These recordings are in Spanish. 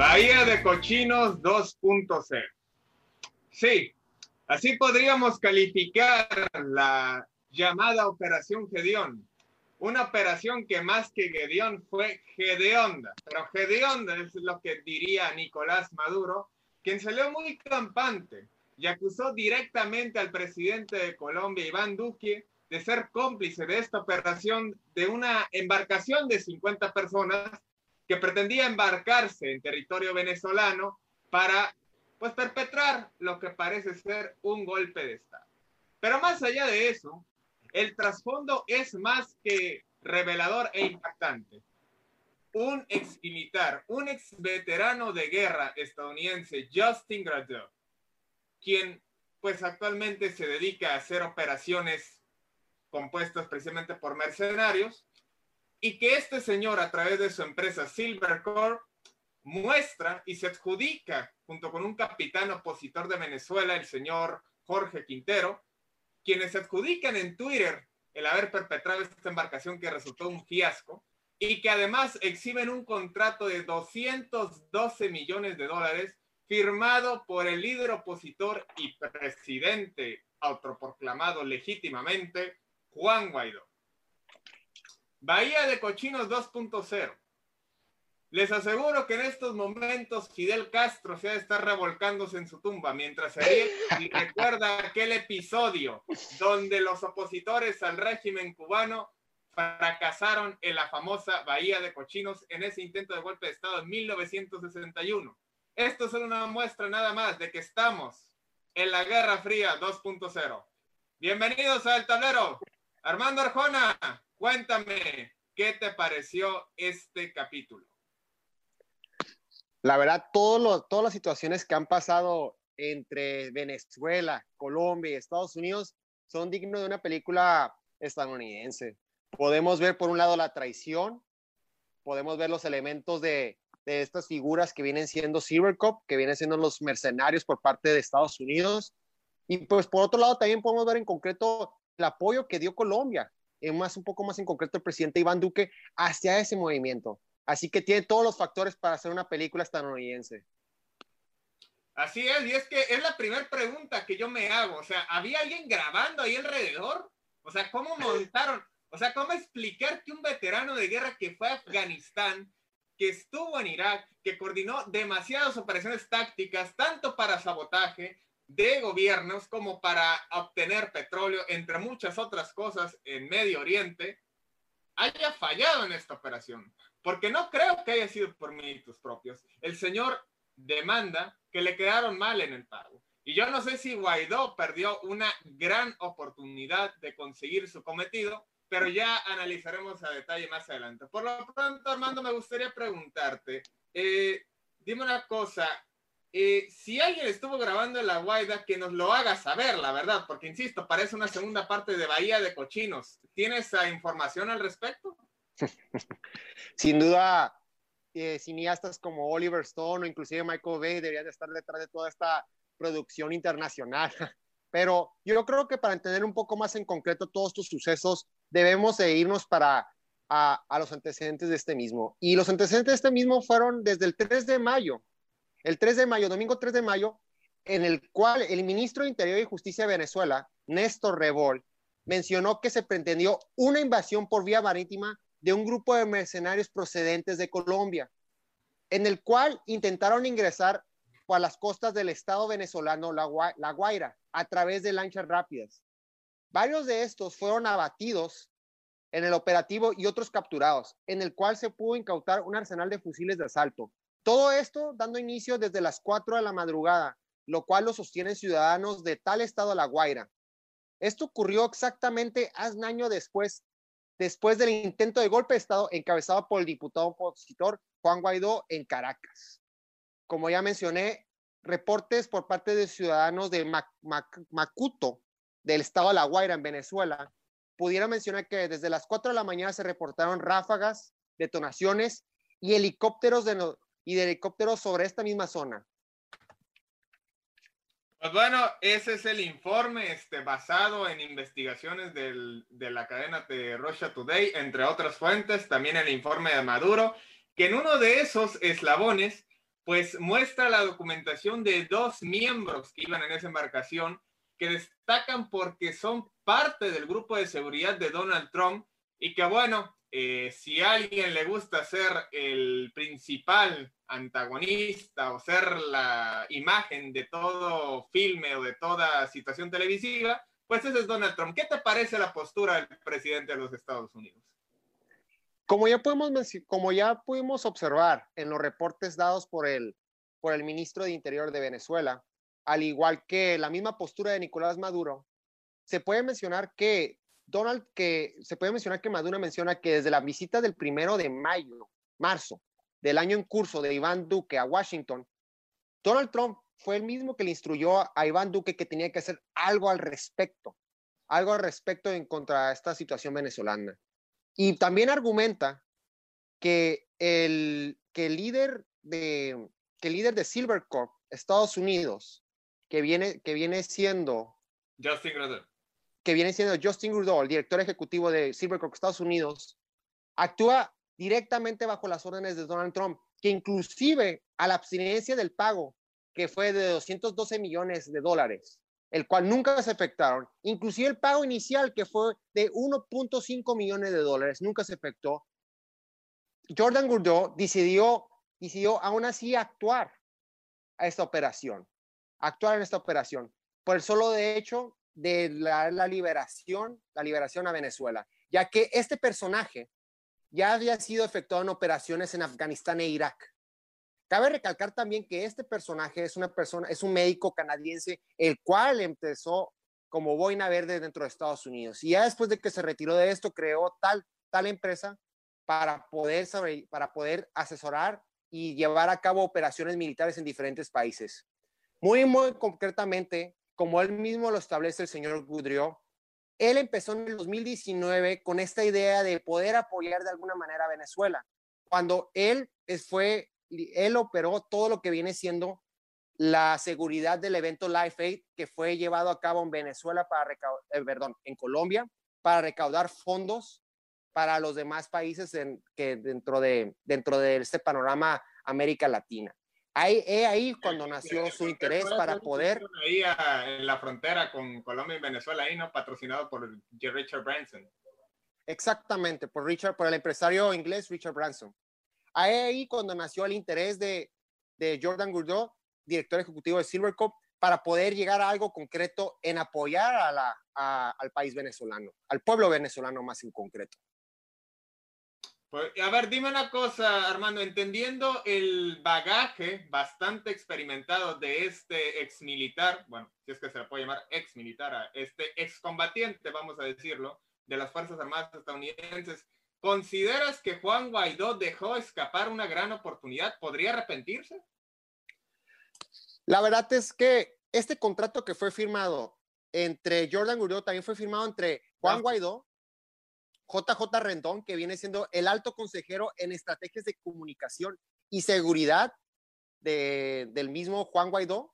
Bahía de Cochinos 2.0. Sí, así podríamos calificar la llamada Operación Gedeón. Una operación que más que Gedeón fue Gedeonda. Pero Gedeonda es lo que diría Nicolás Maduro, quien salió muy campante y acusó directamente al presidente de Colombia, Iván Duque, de ser cómplice de esta operación de una embarcación de 50 personas que pretendía embarcarse en territorio venezolano para pues perpetrar lo que parece ser un golpe de Estado. Pero más allá de eso, el trasfondo es más que revelador e impactante. Un ex militar, un ex veterano de guerra estadounidense, Justin Gradeau, quien pues actualmente se dedica a hacer operaciones compuestas precisamente por mercenarios, y que este señor a través de su empresa Silvercorp muestra y se adjudica junto con un capitán opositor de Venezuela, el señor Jorge Quintero, quienes se adjudican en Twitter el haber perpetrado esta embarcación que resultó un fiasco y que además exhiben un contrato de 212 millones de dólares firmado por el líder opositor y presidente autoproclamado legítimamente, Juan Guaidó. Bahía de Cochinos 2.0. Les aseguro que en estos momentos Fidel Castro se ha de estar revolcándose en su tumba mientras se ríe y recuerda aquel episodio donde los opositores al régimen cubano fracasaron en la famosa Bahía de Cochinos en ese intento de golpe de Estado en 1961. Esto es una muestra nada más de que estamos en la Guerra Fría 2.0. Bienvenidos al tablero. Armando Arjona, Cuéntame, ¿qué te pareció este capítulo? La verdad, todas las situaciones que han pasado entre Venezuela, Colombia y Estados Unidos son dignos de una película estadounidense. Podemos ver por un lado la traición, podemos ver los elementos de, estas figuras que vienen siendo Cybercop, que vienen siendo los mercenarios por parte de Estados Unidos. Y pues por otro lado también podemos ver en concreto el apoyo que dio Colombia más un poco más en concreto el presidente Iván Duque hacia ese movimiento. Así que tiene todos los factores para hacer una película estadounidense. Así es, y es que es la primera pregunta que yo me hago. O sea, ¿había alguien grabando ahí alrededor? O sea, ¿cómo montaron? O sea, ¿cómo explicar que un veterano de guerra que fue a Afganistán, que estuvo en Irak, que coordinó demasiadas operaciones tácticas, tanto para sabotaje, de gobiernos como para obtener petróleo, entre muchas otras cosas, en Medio Oriente, haya fallado en esta operación. Porque no creo que haya sido por méritos propios. El señor demanda que le quedaron mal en el pago. Y yo no sé si Guaidó perdió una gran oportunidad de conseguir su cometido, pero ya analizaremos a detalle más adelante. Por lo pronto, Armando, me gustaría preguntarte, eh, dime una cosa, eh, si alguien estuvo grabando en la Guaida, que nos lo haga saber, la verdad, porque insisto, parece una segunda parte de Bahía de Cochinos. ¿Tienes información al respecto? Sin duda, eh, cineastas como Oliver Stone o inclusive Michael Bay deberían estar detrás de toda esta producción internacional. Pero yo creo que para entender un poco más en concreto todos estos sucesos, debemos de irnos para a, a los antecedentes de este mismo. Y los antecedentes de este mismo fueron desde el 3 de mayo el 3 de mayo, domingo 3 de mayo, en el cual el ministro de Interior y Justicia de Venezuela, Néstor Revol, mencionó que se pretendió una invasión por vía marítima de un grupo de mercenarios procedentes de Colombia, en el cual intentaron ingresar por las costas del estado venezolano La, La Guaira a través de lanchas rápidas. Varios de estos fueron abatidos en el operativo y otros capturados, en el cual se pudo incautar un arsenal de fusiles de asalto. Todo esto dando inicio desde las 4 de la madrugada, lo cual lo sostienen ciudadanos de tal estado La Guaira. Esto ocurrió exactamente hace un año después, después del intento de golpe de Estado encabezado por el diputado opositor Juan Guaidó en Caracas. Como ya mencioné, reportes por parte de ciudadanos de Macuto, del estado de La Guaira, en Venezuela, pudiera mencionar que desde las 4 de la mañana se reportaron ráfagas, detonaciones y helicópteros, de y de helicópteros sobre esta misma zona. Pues bueno, ese es el informe este, basado en investigaciones del, de la cadena de Russia Today, entre otras fuentes, también el informe de Maduro, que en uno de esos eslabones, pues muestra la documentación de dos miembros que iban en esa embarcación, que destacan porque son parte del grupo de seguridad de Donald Trump y que bueno, eh, si a alguien le gusta ser el principal antagonista o ser la imagen de todo filme o de toda situación televisiva, pues ese es Donald Trump. ¿Qué te parece la postura del presidente de los Estados Unidos? Como ya podemos, como ya pudimos observar en los reportes dados por el, por el ministro de Interior de Venezuela, al igual que la misma postura de Nicolás Maduro, se puede mencionar que Donald, que se puede mencionar que Maduro menciona que desde la visita del primero de mayo, marzo, del año en curso de Iván Duque a Washington, Donald Trump fue el mismo que le instruyó a Iván Duque que tenía que hacer algo al respecto, algo al respecto en contra esta situación venezolana. Y también argumenta que el, que el líder de que el líder de Silvercorp, Estados Unidos, que viene, que viene siendo Justin Trudeau que viene siendo Justin Trudeau, director ejecutivo de Silvercorp Estados Unidos, actúa directamente bajo las órdenes de Donald Trump, que inclusive a la abstinencia del pago, que fue de 212 millones de dólares, el cual nunca se efectuaron, inclusive el pago inicial, que fue de 1.5 millones de dólares, nunca se efectuó. Jordan Trudeau decidió, decidió aún así actuar a esta operación, actuar en esta operación, por el solo de hecho de la, liberación, la liberación a Venezuela, ya que este personaje ya había sido efectuado en operaciones en Afganistán e Irak. Cabe recalcar también que este personaje es una persona, es un médico canadiense, el cual empezó como boina verde dentro de Estados Unidos. Y ya después de que se retiró de esto, creó tal, tal empresa para poder, para poder asesorar y llevar a cabo operaciones militares en diferentes países. Muy, muy concretamente, como él mismo lo establece el señor Goodriot, él empezó en el 2019 con esta idea de poder apoyar de alguna manera a Venezuela, cuando él fue, él operó todo lo que viene siendo la seguridad del evento Life Aid que fue llevado a cabo en Venezuela para recaudar, eh, perdón, en Colombia para recaudar fondos para los demás países que dentro de dentro de este panorama América Latina. Ahí, ahí cuando nació su interés para poder... Ahí en la frontera con Colombia y Venezuela, ahí, ¿no? Patrocinado por Richard Branson. Exactamente, por Richard, por el empresario inglés Richard Branson. Ahí, ahí cuando nació el interés de, de Jordan Gourdeau, director ejecutivo de Silvercup, para poder llegar a algo concreto en apoyar a la, al país venezolano, al pueblo venezolano más en concreto. A ver, dime una cosa, Armando, entendiendo el bagaje bastante experimentado de este ex militar, bueno, si es que se le puede llamar ex militar a este excombatiente, vamos a decirlo, de las Fuerzas Armadas estadounidenses, ¿consideras que Juan Guaidó dejó escapar una gran oportunidad? ¿Podría arrepentirse? La verdad es que este contrato que fue firmado entre Jordan Guaidó también fue firmado entre Juan Guaidó JJ Rendón, que viene siendo el alto consejero en estrategias de comunicación y seguridad del mismo Juan Guaidó,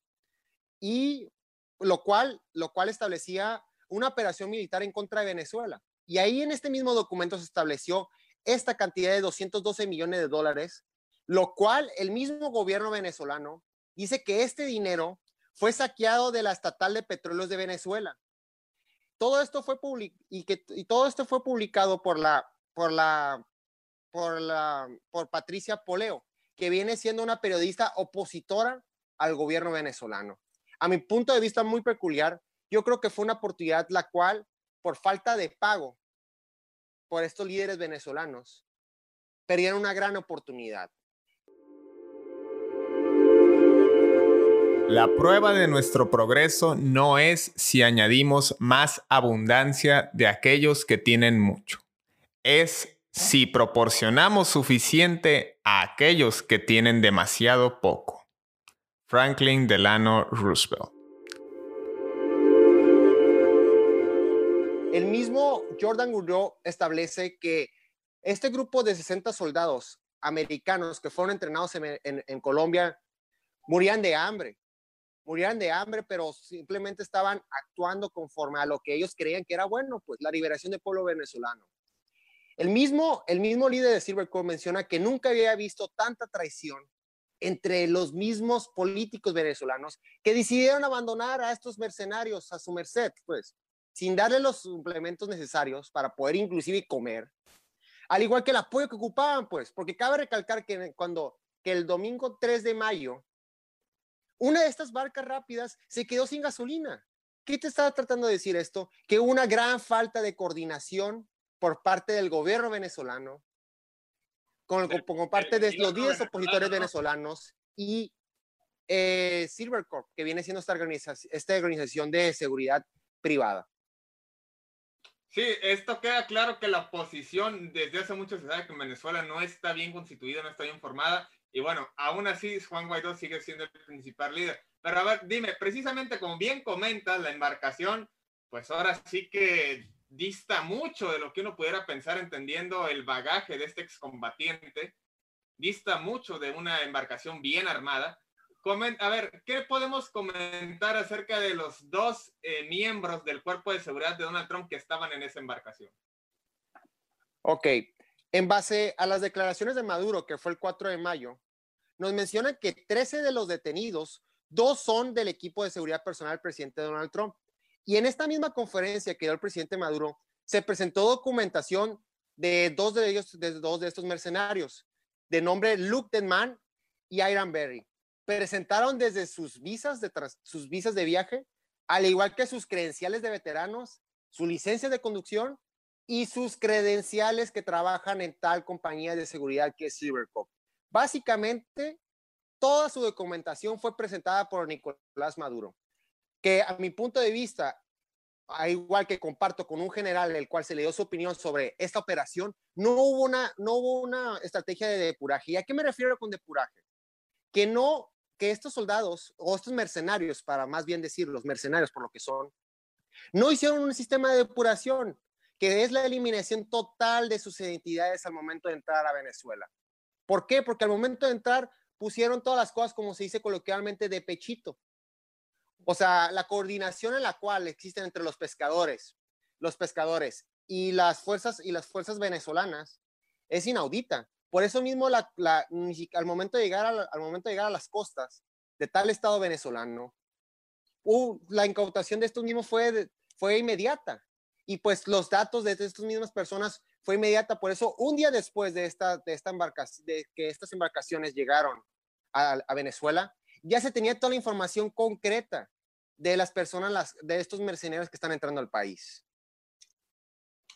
y lo cual, lo cual establecía una operación militar en contra de Venezuela. Y ahí en este mismo documento se estableció esta cantidad de 212 millones de dólares, lo cual el mismo gobierno venezolano dice que este dinero fue saqueado de la estatal de petróleos de Venezuela todo esto fue y que y todo esto fue publicado por la por la por la por Patricia Poleo, que viene siendo una periodista opositora al gobierno venezolano. A mi punto de vista muy peculiar, yo creo que fue una oportunidad la cual, por falta de pago por estos líderes venezolanos, perdieron una gran oportunidad. La prueba de nuestro progreso no es si añadimos más abundancia de aquellos que tienen mucho. Es si proporcionamos suficiente a aquellos que tienen demasiado poco. Franklin Delano Roosevelt. El mismo Jordan Goodrow establece que este grupo de 60 soldados americanos que fueron entrenados en, en Colombia morían de hambre murieran de hambre, pero simplemente estaban actuando conforme a lo que ellos creían que era bueno, pues la liberación del pueblo venezolano. El mismo, el mismo líder de Silver menciona que nunca había visto tanta traición entre los mismos políticos venezolanos que decidieron abandonar a estos mercenarios a su merced, pues, sin darle los suplementos necesarios para poder inclusive comer, al igual que el apoyo que ocupaban, pues, porque cabe recalcar que cuando que el domingo 3 de mayo una de estas barcas rápidas se quedó sin gasolina. ¿Qué te estaba tratando de decir esto? Que una gran falta de coordinación por parte del gobierno venezolano, con, como parte de los 10 opositores venezolanos y eh, Silvercorp, que viene siendo esta organización, esta organización de seguridad privada. Sí, esto queda claro que la oposición desde hace mucho se sabe que Venezuela no está bien constituida, no está bien formada y bueno, aún así Juan Guaidó sigue siendo el principal líder. Pero a ver, dime, precisamente como bien comentas, la embarcación, pues ahora sí que dista mucho de lo que uno pudiera pensar entendiendo el bagaje de este excombatiente, dista mucho de una embarcación bien armada. a ver, ¿qué podemos comentar acerca de los dos eh, miembros del cuerpo de seguridad de Donald Trump que estaban en esa embarcación? Ok, en base a las declaraciones de Maduro, que fue el 4 de mayo, nos menciona que 13 de los detenidos, dos son del equipo de seguridad personal del presidente Donald Trump. Y en esta misma conferencia que dio el presidente Maduro, se presentó documentación de dos de ellos, de dos de estos mercenarios, de nombre Luke Denman y Iron Berry. Presentaron desde sus visas de, sus visas de viaje, al igual que sus credenciales de veteranos, su licencia de conducción y sus credenciales que trabajan en tal compañía de seguridad que es Cybercop. Básicamente, toda su documentación fue presentada por Nicolás Maduro, que a mi punto de vista, igual que comparto con un general el cual se le dio su opinión sobre esta operación, no hubo una, no hubo una estrategia de depuraje. ¿Y a qué me refiero con depuraje? Que no, que estos soldados o estos mercenarios, para más bien decir los mercenarios por lo que son, no hicieron un sistema de depuración, que es la eliminación total de sus identidades al momento de entrar a Venezuela. ¿Por qué? Porque al momento de entrar pusieron todas las cosas, como se dice coloquialmente, de pechito. O sea, la coordinación en la cual existen entre los pescadores, los pescadores y las fuerzas y las fuerzas venezolanas es inaudita. Por eso mismo, la, al, momento de llegar a, al momento de llegar a las costas de tal estado venezolano, la incautación de estos mismos fue, fue inmediata. Y pues los datos de estas mismas personas fue inmediata. Por eso, un día después de, esta, de, esta embarcación, de que estas embarcaciones llegaron a, Venezuela, ya se tenía toda la información concreta de las personas, las, de estos mercenarios que están entrando al país.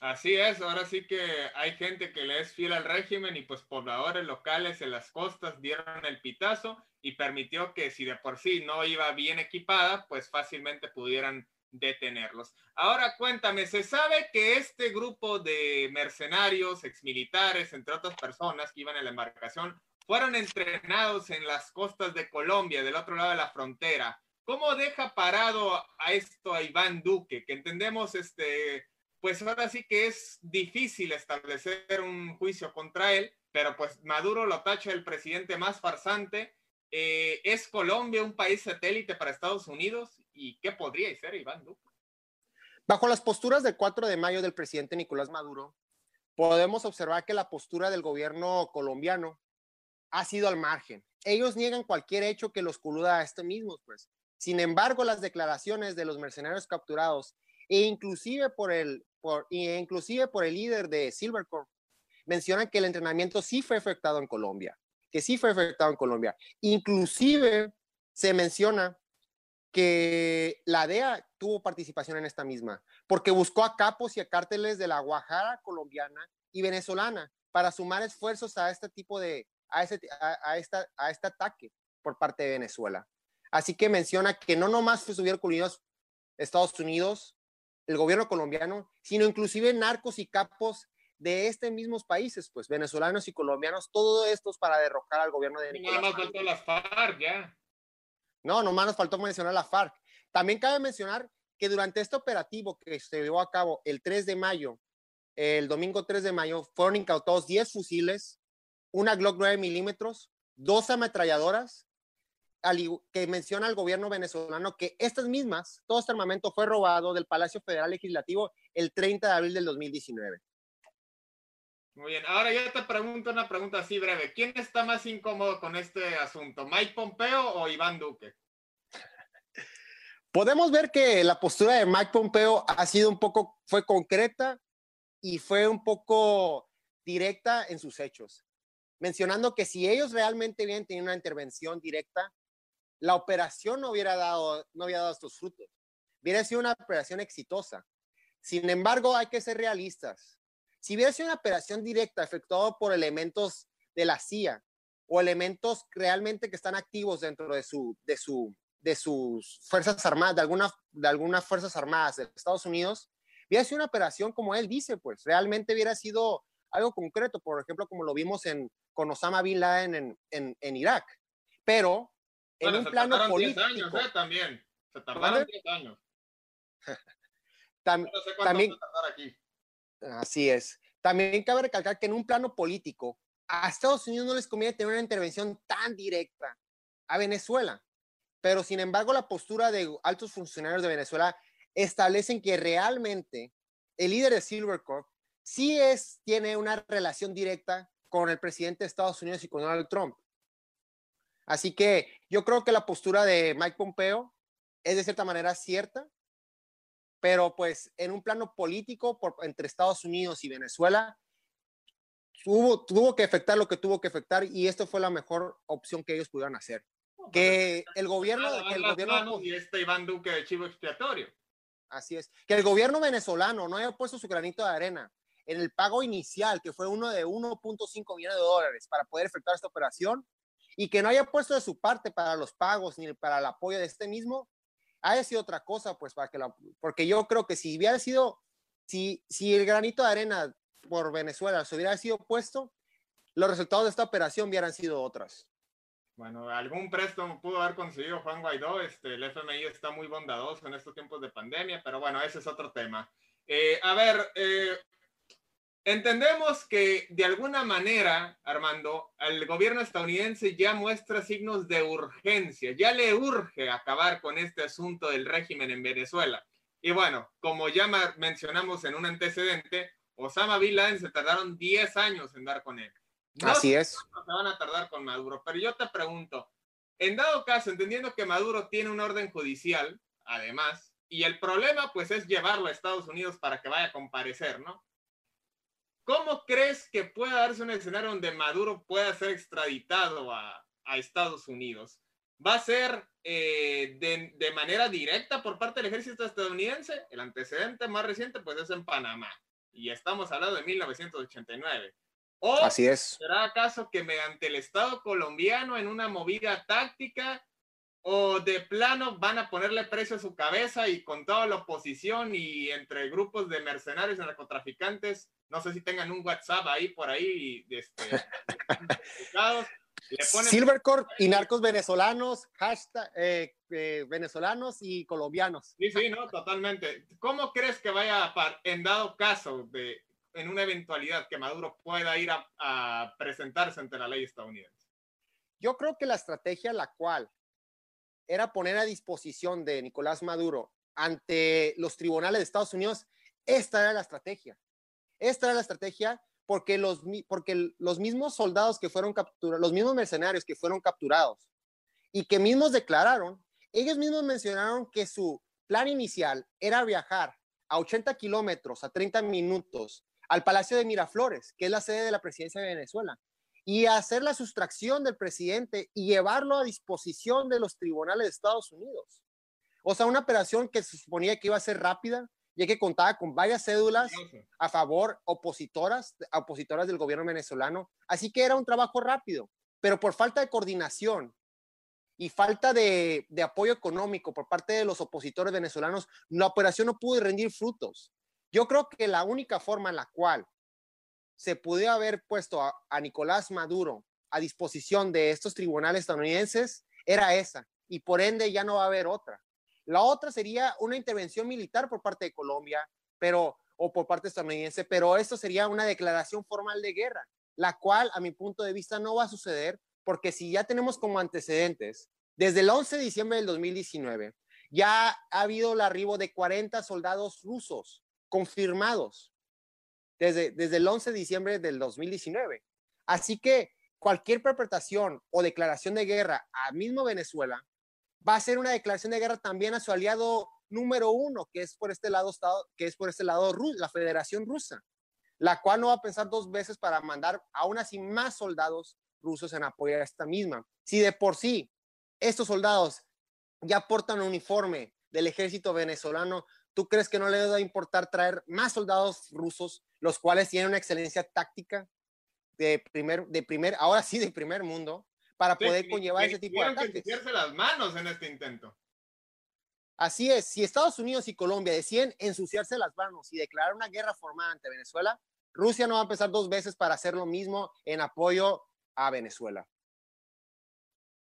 Así es, ahora sí que hay gente que le es fiel al régimen y pues pobladores locales en las costas dieron el pitazo y permitió que si de por sí no iba bien equipada, pues fácilmente pudieran detenerlos. Ahora cuéntame, se sabe que este grupo de mercenarios, exmilitares, entre otras personas que iban en la embarcación, fueron entrenados en las costas de Colombia, del otro lado de la frontera. ¿Cómo deja parado a esto a Iván Duque? Que entendemos, este, pues ahora sí que es difícil establecer un juicio contra él, pero pues Maduro lo tacha el presidente más farsante. Eh, ¿Es Colombia un país satélite para Estados Unidos? ¿Y qué podría ser Iván Duque? Bajo las posturas del 4 de mayo del presidente Nicolás Maduro, podemos observar que la postura del gobierno colombiano ha sido al margen. Ellos niegan cualquier hecho que los coluda a este mismo, pues. Sin embargo, las declaraciones de los mercenarios capturados e inclusive por el, e inclusive por el líder de Silvercorp mencionan que el entrenamiento sí fue afectado en Colombia, que sí fue afectado en Colombia. Inclusive se menciona que la DEA tuvo participación en esta misma, porque buscó a capos y a cárteles de la Guajara colombiana y venezolana para sumar esfuerzos a este tipo de, a, ese, a, esta, a este ataque por parte de Venezuela. Así que menciona que no nomás estuvieron coludidos Estados Unidos, el gobierno colombiano, sino inclusive narcos y capos de estos mismos países, pues venezolanos y colombianos, todos estos para derrocar al gobierno de Nicolás. Más faltó la FARC ya. No, nomás nos faltó mencionar la FARC. También cabe mencionar que durante este operativo que se llevó a cabo el 3 de mayo, el domingo 3 de mayo, fueron incautados 10 fusiles, una Glock 9 milímetros, dos ametralladoras, que menciona el gobierno venezolano que estas mismas, todo este armamento fue robado del Palacio Federal Legislativo el 30 de abril del 2019. Muy bien, ahora yo te pregunto una pregunta así breve. ¿Quién está más incómodo con este asunto, Mike Pompeo o Iván Duque? Podemos ver que la postura de Mike Pompeo ha sido un poco, fue concreta y fue un poco directa en sus hechos, mencionando que si ellos realmente hubieran tenido una intervención directa, la operación no hubiera dado, no había dado estos frutos. Hubiera sido una operación exitosa. Sin embargo, hay que ser realistas. Si hubiera sido una operación directa efectuada por elementos de la CIA o elementos realmente que están activos dentro de, su, de, su, de sus fuerzas armadas, de, alguna, de algunas fuerzas armadas de Estados Unidos, hubiera sido una operación como él dice, pues realmente hubiera sido algo concreto, por ejemplo, como lo vimos en, con Osama Bin Laden en, en, en Irak. Pero en un plano político. Años, ¿eh? También. Se tardaron 10 años. Tam, también, aquí. Así es. También cabe recalcar que en un plano político, a Estados Unidos no les conviene tener una intervención tan directa a Venezuela. Pero sin embargo, la postura de altos funcionarios de Venezuela establecen que realmente el líder de Silvercorp sí es, tiene una relación directa con el presidente de Estados Unidos y con Donald Trump. Así que yo creo que la postura de Mike Pompeo es de cierta manera cierta, pero pues en un plano político por, entre Estados Unidos y Venezuela, tuvo, tuvo que afectar lo que tuvo que afectar y esto fue la mejor opción que ellos pudieron hacer. que el gobierno... Que el gobierno y este Iván Duque de chivo expiatorio. Así es. Que el gobierno venezolano no haya puesto su granito de arena en el pago inicial, que fue uno de 1.5 millones de dólares para poder efectuar esta operación, y que no haya puesto de su parte para los pagos ni para el apoyo de este mismo, haya sido otra cosa, pues, para que la, porque yo creo que si hubiera sido, si, si el granito de arena por Venezuela se hubiera sido puesto, los resultados de esta operación hubieran sido otras. Bueno, algún préstamo pudo haber conseguido Juan Guaidó. Este, el FMI está muy bondadoso en estos tiempos de pandemia, pero bueno, ese es otro tema. Eh, a ver, eh, Entendemos que de alguna manera, Armando, el gobierno estadounidense ya muestra signos de urgencia, ya le urge acabar con este asunto del régimen en Venezuela. Y bueno, como ya mencionamos en un antecedente, Osama Bin Laden se tardaron 10 años en dar con él. Así es. Se van a tardar con Maduro, pero yo te pregunto, en dado caso, entendiendo que Maduro tiene una orden judicial, además, y el problema pues es llevarlo a Estados Unidos para que vaya a comparecer, ¿no? ¿Cómo crees que pueda darse un escenario donde Maduro pueda ser extraditado a, Estados Unidos? ¿Va a ser eh, de, manera directa por parte del ejército estadounidense? El antecedente más reciente pues es en Panamá y estamos hablando de 1989. ¿O Así es. ¿Será acaso que mediante el Estado colombiano en una movida táctica o de plano van a ponerle precio a su cabeza y con toda la oposición y entre grupos de mercenarios y narcotraficantes, no sé si tengan un WhatsApp ahí por ahí, este, Silvercorp y narcos venezolanos, hashtag eh, eh, venezolanos y colombianos. Sí, sí, no, totalmente. ¿Cómo crees que vaya a, en dado caso de, en una eventualidad que Maduro pueda ir a, a presentarse ante la ley estadounidense? Yo creo que la estrategia la cual era poner a disposición de Nicolás Maduro ante los tribunales de Estados Unidos, esta era la estrategia. Esta era la estrategia porque los, porque los mismos soldados que fueron capturados, los mismos mercenarios que fueron capturados y que mismos declararon, ellos mismos mencionaron que su plan inicial era viajar a 80 kilómetros, a 30 minutos, al Palacio de Miraflores, que es la sede de la presidencia de Venezuela, y hacer la sustracción del presidente y llevarlo a disposición de los tribunales de Estados Unidos. O sea, una operación que se suponía que iba a ser rápida, ya que contaba con varias cédulas a favor opositoras, opositoras del gobierno venezolano. Así que era un trabajo rápido, pero por falta de coordinación y falta de, de apoyo económico por parte de los opositores venezolanos, la operación no pudo rendir frutos. Yo creo que la única forma en la cual se pudo haber puesto a, a Nicolás Maduro a disposición de estos tribunales estadounidenses era esa, y por ende ya no va a haber otra. La otra sería una intervención militar por parte de Colombia, pero o por parte estadounidense, pero esto sería una declaración formal de guerra, la cual a mi punto de vista no va a suceder porque si ya tenemos como antecedentes, desde el 11 de diciembre del 2019 ya ha habido el arribo de 40 soldados rusos confirmados desde, desde el 11 de diciembre del 2019. Así que cualquier perpetración o declaración de guerra a mismo Venezuela va a ser una declaración de guerra también a su aliado número uno, que es por este lado, que es por este lado la Federación Rusa, la cual no va a pensar dos veces para mandar aún así más soldados rusos en apoyo a esta misma. Si de por sí estos soldados ya portan uniforme del ejército venezolano, ¿tú crees que no le va a importar traer más soldados rusos, los cuales tienen una excelencia táctica de primer, de primer, ahora sí de primer mundo, para poder conllevar ese tipo de ataques. Que las manos en este intento. Así es, si Estados Unidos y Colombia deciden ensuciarse las manos y declarar una guerra formada ante Venezuela, Rusia no va a empezar dos veces para hacer lo mismo en apoyo a Venezuela.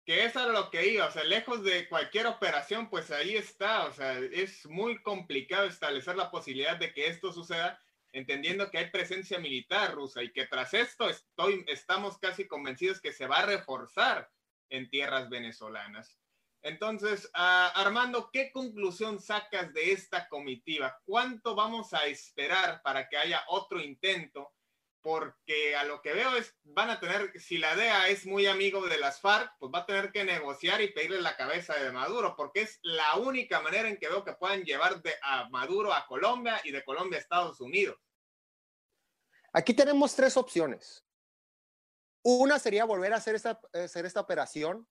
Que eso era lo que iba, o sea, lejos de cualquier operación, pues ahí está, o sea, es muy complicado establecer la posibilidad de que esto suceda entendiendo que hay presencia militar rusa y que tras esto estoy, estamos casi convencidos que se va a reforzar en tierras venezolanas. Entonces, uh, Armando, ¿qué conclusión sacas de esta comitiva? ¿Cuánto vamos a esperar para que haya otro intento? Porque a lo que veo es, van a tener, si la DEA es muy amigo de las FARC, pues va a tener que negociar y pedirle la cabeza de Maduro, porque es la única manera en que veo que puedan llevar de, a Maduro a Colombia y de Colombia a Estados Unidos. Aquí tenemos tres opciones. Una sería volver a hacer esta, hacer esta operación,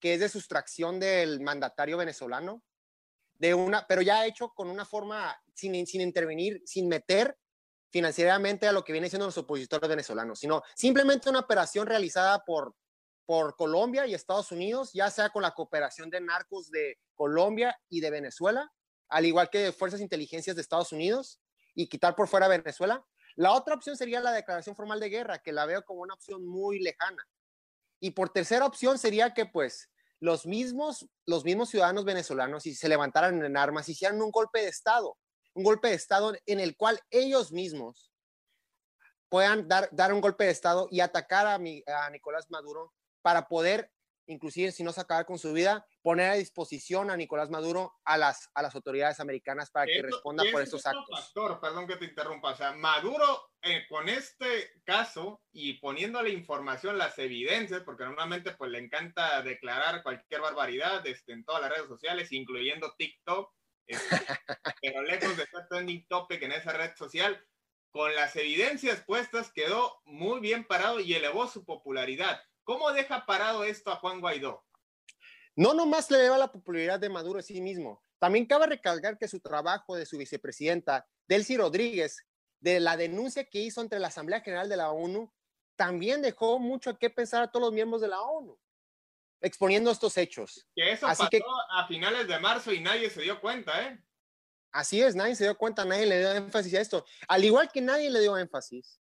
que es de sustracción del mandatario venezolano, de una, pero ya hecho con una forma sin, sin intervenir, sin meter financieramente a lo que vienen siendo los opositores venezolanos, sino simplemente una operación realizada por, por Colombia y Estados Unidos, ya sea con la cooperación de narcos de Colombia y de Venezuela, al igual que de fuerzas de inteligencias de Estados Unidos, y quitar por fuera Venezuela, la otra opción sería la declaración formal de guerra, que la veo como una opción muy lejana. Y por tercera opción sería que pues los mismos, los mismos ciudadanos venezolanos, si se levantaran en armas, hicieran un golpe de Estado, un golpe de Estado en el cual ellos mismos puedan dar, dar un golpe de Estado y atacar a, mi, a Nicolás Maduro para poder inclusive si no se acaba con su vida, poner a disposición a Nicolás Maduro a las, a las autoridades americanas para que responda por estos actos. Factor, perdón que te interrumpa, o sea, Maduro eh, con este caso y poniéndole información, las evidencias, porque normalmente pues le encanta declarar cualquier barbaridad este, en todas las redes sociales, incluyendo TikTok, este, pero lejos de ser trending topic en esa red social, con las evidencias puestas quedó muy bien parado y elevó su popularidad. ¿Cómo deja parado esto a Juan Guaidó? No nomás le eleva la popularidad de Maduro a sí mismo. También cabe recalcar que su trabajo de su vicepresidenta, Delcy Rodríguez, de la denuncia que hizo ante la Asamblea General de la ONU, también dejó mucho que pensar a todos los miembros de la ONU, exponiendo estos hechos. Que eso pasó a finales de marzo y nadie se dio cuenta, ¿eh? Así es, nadie se dio cuenta, nadie le dio énfasis a esto. Al igual que nadie le dio énfasis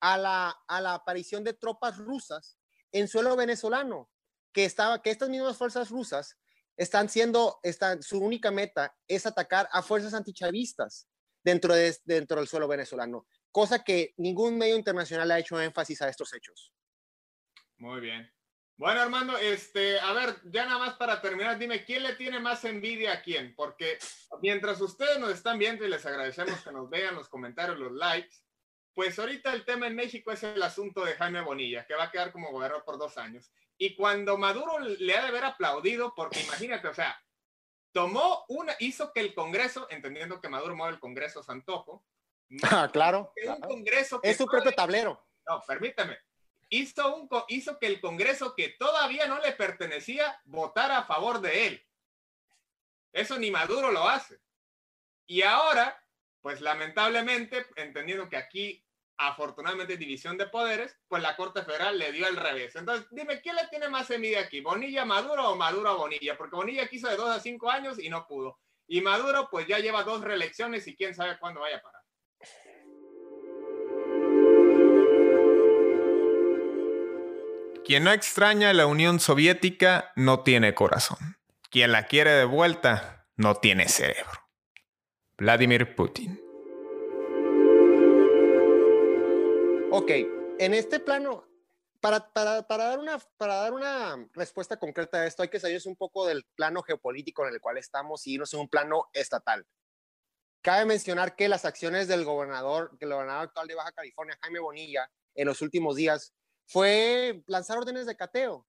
a la, a la aparición de tropas rusas en suelo venezolano, que, estaba, que estas mismas fuerzas rusas están siendo, están, su única meta es atacar a fuerzas antichavistas dentro, de, dentro del suelo venezolano, cosa que ningún medio internacional ha hecho énfasis a estos hechos. Muy bien. Bueno, Armando, este, a ver, ya nada más para terminar, dime, ¿quién le tiene más envidia a quién? Porque mientras ustedes nos están viendo y les agradecemos que nos vean los comentarios, los likes, pues ahorita el tema en México es el asunto de Jaime Bonilla, que va a quedar como gobernador por dos años. Y cuando Maduro le ha de haber aplaudido, porque imagínate, o sea, tomó una, hizo que el Congreso, entendiendo que Maduro mueve el Congreso Santojo, ah, claro, Un Congreso es su propio tablero. No, permítame. Hizo, que el Congreso, que todavía no le pertenecía, votara a favor de él. Eso ni Maduro lo hace. Y ahora, pues lamentablemente, entendiendo que aquí afortunadamente división de poderes, pues la Corte Federal le dio el revés. Entonces, dime, ¿quién le tiene más envidia aquí? ¿Bonilla Maduro o Maduro Bonilla? Porque Bonilla quiso de dos a cinco años y no pudo. Y Maduro, pues ya lleva dos reelecciones y quién sabe cuándo vaya a parar. Quien no extraña la Unión Soviética no tiene corazón. Quien la quiere de vuelta no tiene cerebro. Vladimir Putin. Ok, en este plano, para, para, para, dar una, para dar una respuesta concreta a esto, hay que salirse un poco del plano geopolítico en el cual estamos y irnos en un plano estatal. Cabe mencionar que las acciones del gobernador, el gobernador actual de Baja California, Jaime Bonilla, en los últimos días, fue lanzar órdenes de cateo,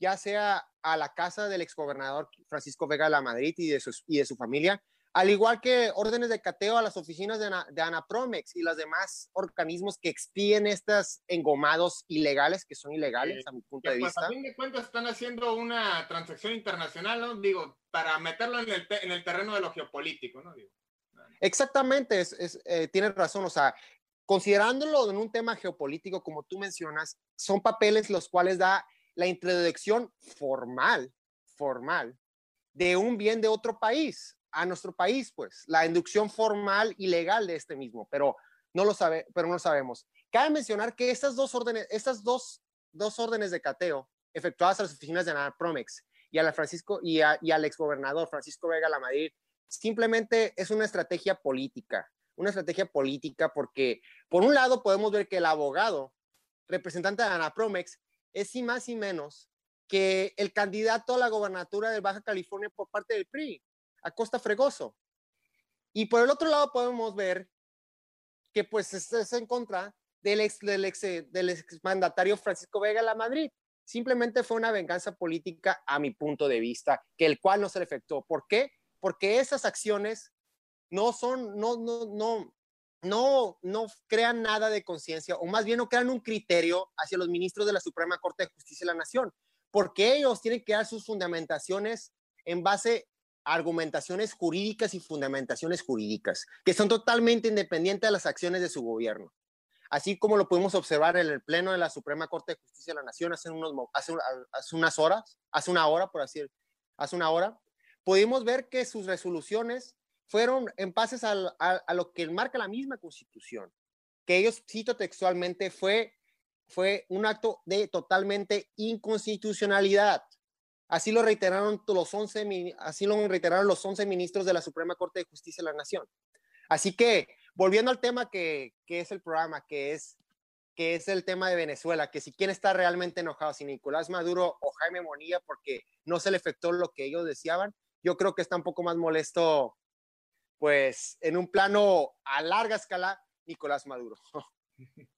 ya sea a la casa del exgobernador Francisco Vega de la Madrid y de su, y de su familia, al igual que órdenes de cateo a las oficinas de, de, Anapromex y los demás organismos que expiden estos engomados ilegales, que son ilegales a mi punto de pues, vista. A fin de cuentas están haciendo una transacción internacional, ¿no? Digo, para meterlo en el, en el terreno de lo geopolítico, ¿no? Digo. Exactamente, es, es eh, tienes razón, o sea, considerándolo en un tema geopolítico, como tú mencionas, son papeles los cuales da la introducción formal, formal, de un bien de otro país a nuestro país, pues, la inducción formal y legal de este mismo, pero no lo sabe, pero no sabemos. Cabe mencionar que estas dos órdenes, estas dos, dos órdenes de cateo efectuadas a las oficinas de la Francisco, y, y al exgobernador Francisco Vega La Madrid, simplemente es una estrategia política, una estrategia política porque, por un lado, podemos ver que el abogado, representante de Anapromex, es sin más y menos que el candidato a la gobernatura de Baja California por parte del PRI, Acosta Fregoso. Y por el otro lado podemos ver que pues es, en contra del ex, del, ex, del ex mandatario Francisco Vega La Madrid. Simplemente fue una venganza política a mi punto de vista, que el cual no se le efectuó. ¿Por qué? Porque esas acciones no son, no, no, no, no, no crean nada de conciencia, o más bien no crean un criterio hacia los ministros de la Suprema Corte de Justicia de la Nación, porque ellos tienen que dar sus fundamentaciones en base argumentaciones jurídicas y fundamentaciones jurídicas, que son totalmente independientes de las acciones de su gobierno. Así como lo pudimos observar en el Pleno de la Suprema Corte de Justicia de la Nación hace, hace, unas horas, hace una hora, por así hace una hora, pudimos ver que sus resoluciones fueron en pases a, a, lo que marca la misma Constitución, que ellos, cito textualmente, fue, fue un acto de totalmente inconstitucionalidad. Así lo reiteraron los 11, así lo reiteraron los 11 ministros de la Suprema Corte de Justicia de la Nación. Así que, volviendo al tema que, que es el programa, que es, que es el tema de Venezuela, que si quién está realmente enojado, si Nicolás Maduro o Jaime Monilla, porque no se le efectuó lo que ellos deseaban, yo creo que está un poco más molesto, pues, en un plano a larga escala, Nicolás Maduro.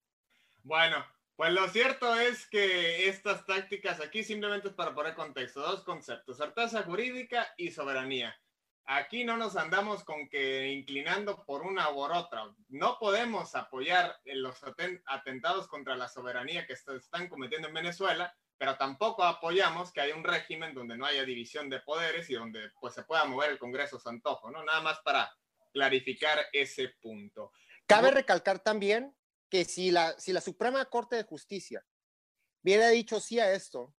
Bueno, pues lo cierto es que estas tácticas aquí simplemente es para poner contexto, dos conceptos, certeza jurídica y soberanía. Aquí no nos andamos con que inclinando por una u otra. No podemos apoyar los atentados contra la soberanía que están cometiendo en Venezuela, pero tampoco apoyamos que haya un régimen donde no haya división de poderes y donde pues se pueda mover el Congreso Santojo, ¿no? Nada más para clarificar ese punto. Cabe recalcar también que si la, si la Suprema Corte de Justicia hubiera dicho sí a esto,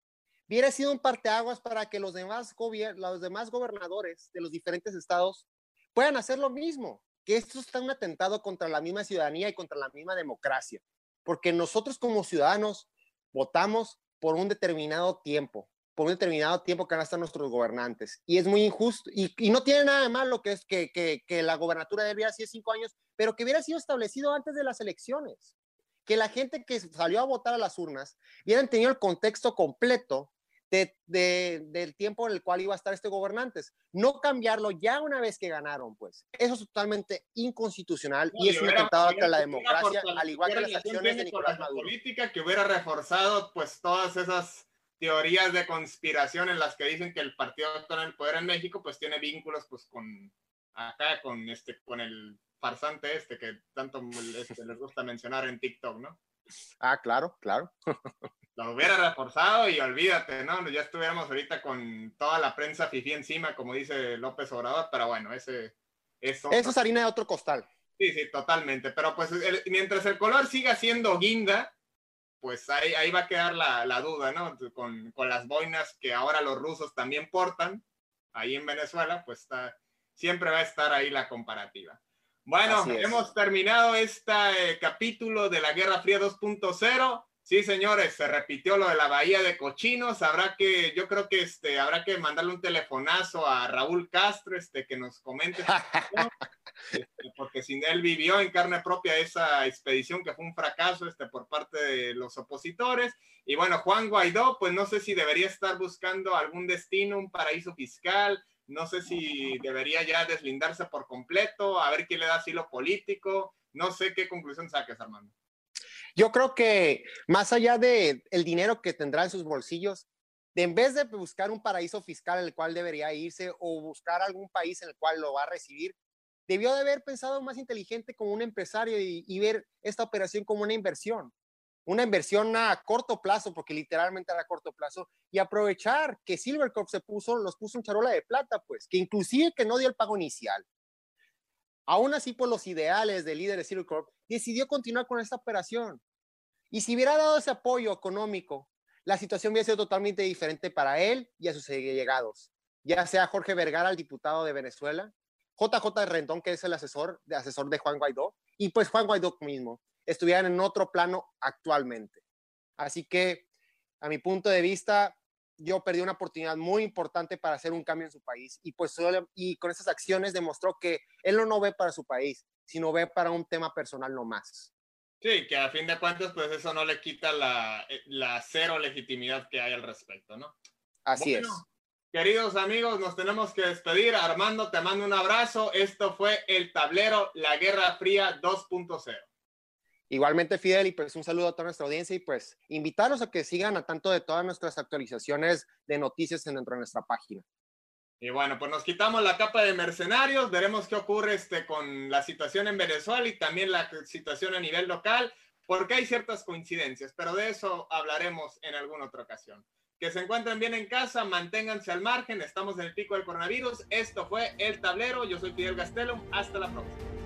hubiera sido un parteaguas para que los demás, los demás gobernadores de los diferentes estados puedan hacer lo mismo, que esto está un atentado contra la misma ciudadanía y contra la misma democracia, porque nosotros como ciudadanos votamos por un determinado tiempo, por un determinado tiempo que van a estar nuestros gobernantes. Y es muy injusto. Y, no tiene nada de malo que, es que la gobernatura debiera ser cinco años, pero que hubiera sido establecido antes de las elecciones. Que la gente que salió a votar a las urnas hubieran tenido el contexto completo de, de, del tiempo en el cual iba a estar este gobernantes. No cambiarlo ya una vez que ganaron, pues. Eso es totalmente inconstitucional y es un atentado contra la democracia, al igual que las acciones de Nicolás Maduro. política que hubiera reforzado, pues, todas esas teorías de conspiración en las que dicen que el partido está en el poder en México, pues tiene vínculos pues con acá, con este, con el farsante este que tanto este, les gusta mencionar en TikTok, ¿no? Ah, claro, claro. Lo hubiera reforzado y olvídate, ¿no? Ya estuviéramos ahorita con toda la prensa fifí encima, como dice López Obrador, pero bueno, ese... Eso, eso es harina de otro costal. Sí, sí, totalmente. Pero pues mientras el color siga siendo guinda, pues ahí, ahí va a quedar la, la duda, ¿no? Con, con, las boinas que ahora los rusos también portan, ahí en Venezuela, pues está, siempre va a estar ahí la comparativa. Bueno, hemos terminado este capítulo de la Guerra Fría 2.0. Sí, señores, se repitió lo de la Bahía de Cochinos. Habrá que, yo creo que este, habrá que mandarle un telefonazo a Raúl Castro, este, que nos comente. Este, porque sin él vivió en carne propia esa expedición que fue un fracaso este, por parte de los opositores. Y bueno, Juan Guaidó, pues no sé si debería estar buscando algún destino, un paraíso fiscal, no sé si debería ya deslindarse por completo, a ver quién le da asilo político, no sé qué conclusión saques, Armando. Yo creo que más allá de el dinero que tendrá en sus bolsillos, de en vez de buscar un paraíso fiscal en el cual debería irse o buscar algún país en el cual lo va a recibir, debió de haber pensado más inteligente como un empresario y, ver esta operación como una inversión, una inversión a corto plazo, porque literalmente era a corto plazo, y aprovechar que Silvercorp se puso, los puso en charola de plata, pues, que inclusive que no dio el pago inicial. Aún así, por los ideales del líder de Silvercorp, decidió continuar con esta operación. Y si hubiera dado ese apoyo económico, la situación hubiera sido totalmente diferente para él y a sus llegados, ya sea Jorge Vergara, el diputado de Venezuela, JJ Rendón, que es el asesor de, asesor de Juan Guaidó, y pues Juan Guaidó mismo, estuvieran en otro plano actualmente. Así que, a mi punto de vista, yo perdí una oportunidad muy importante para hacer un cambio en su país y pues y con esas acciones demostró que él no, no ve para su país, sino ve para un tema personal no más. Sí, que a fin de cuentas, pues eso no le quita la, eh, la cero legitimidad que hay al respecto, ¿no? Así es. Queridos amigos, nos tenemos que despedir. Armando, te mando un abrazo. Esto fue El Tablero, la Guerra Fría 2.0. Igualmente, Fidel, y pues un saludo a toda nuestra audiencia y pues invitarlos a que sigan a tanto de todas nuestras actualizaciones de noticias dentro de nuestra página. Y bueno, pues nos quitamos la capa de mercenarios, veremos qué ocurre este, con la situación en Venezuela y también la situación a nivel local, porque hay ciertas coincidencias, pero de eso hablaremos en alguna otra ocasión. Que se encuentren bien en casa, manténganse al margen, estamos en el pico del coronavirus. Esto fue El Tablero, yo soy Fidel Gastelum, hasta la próxima.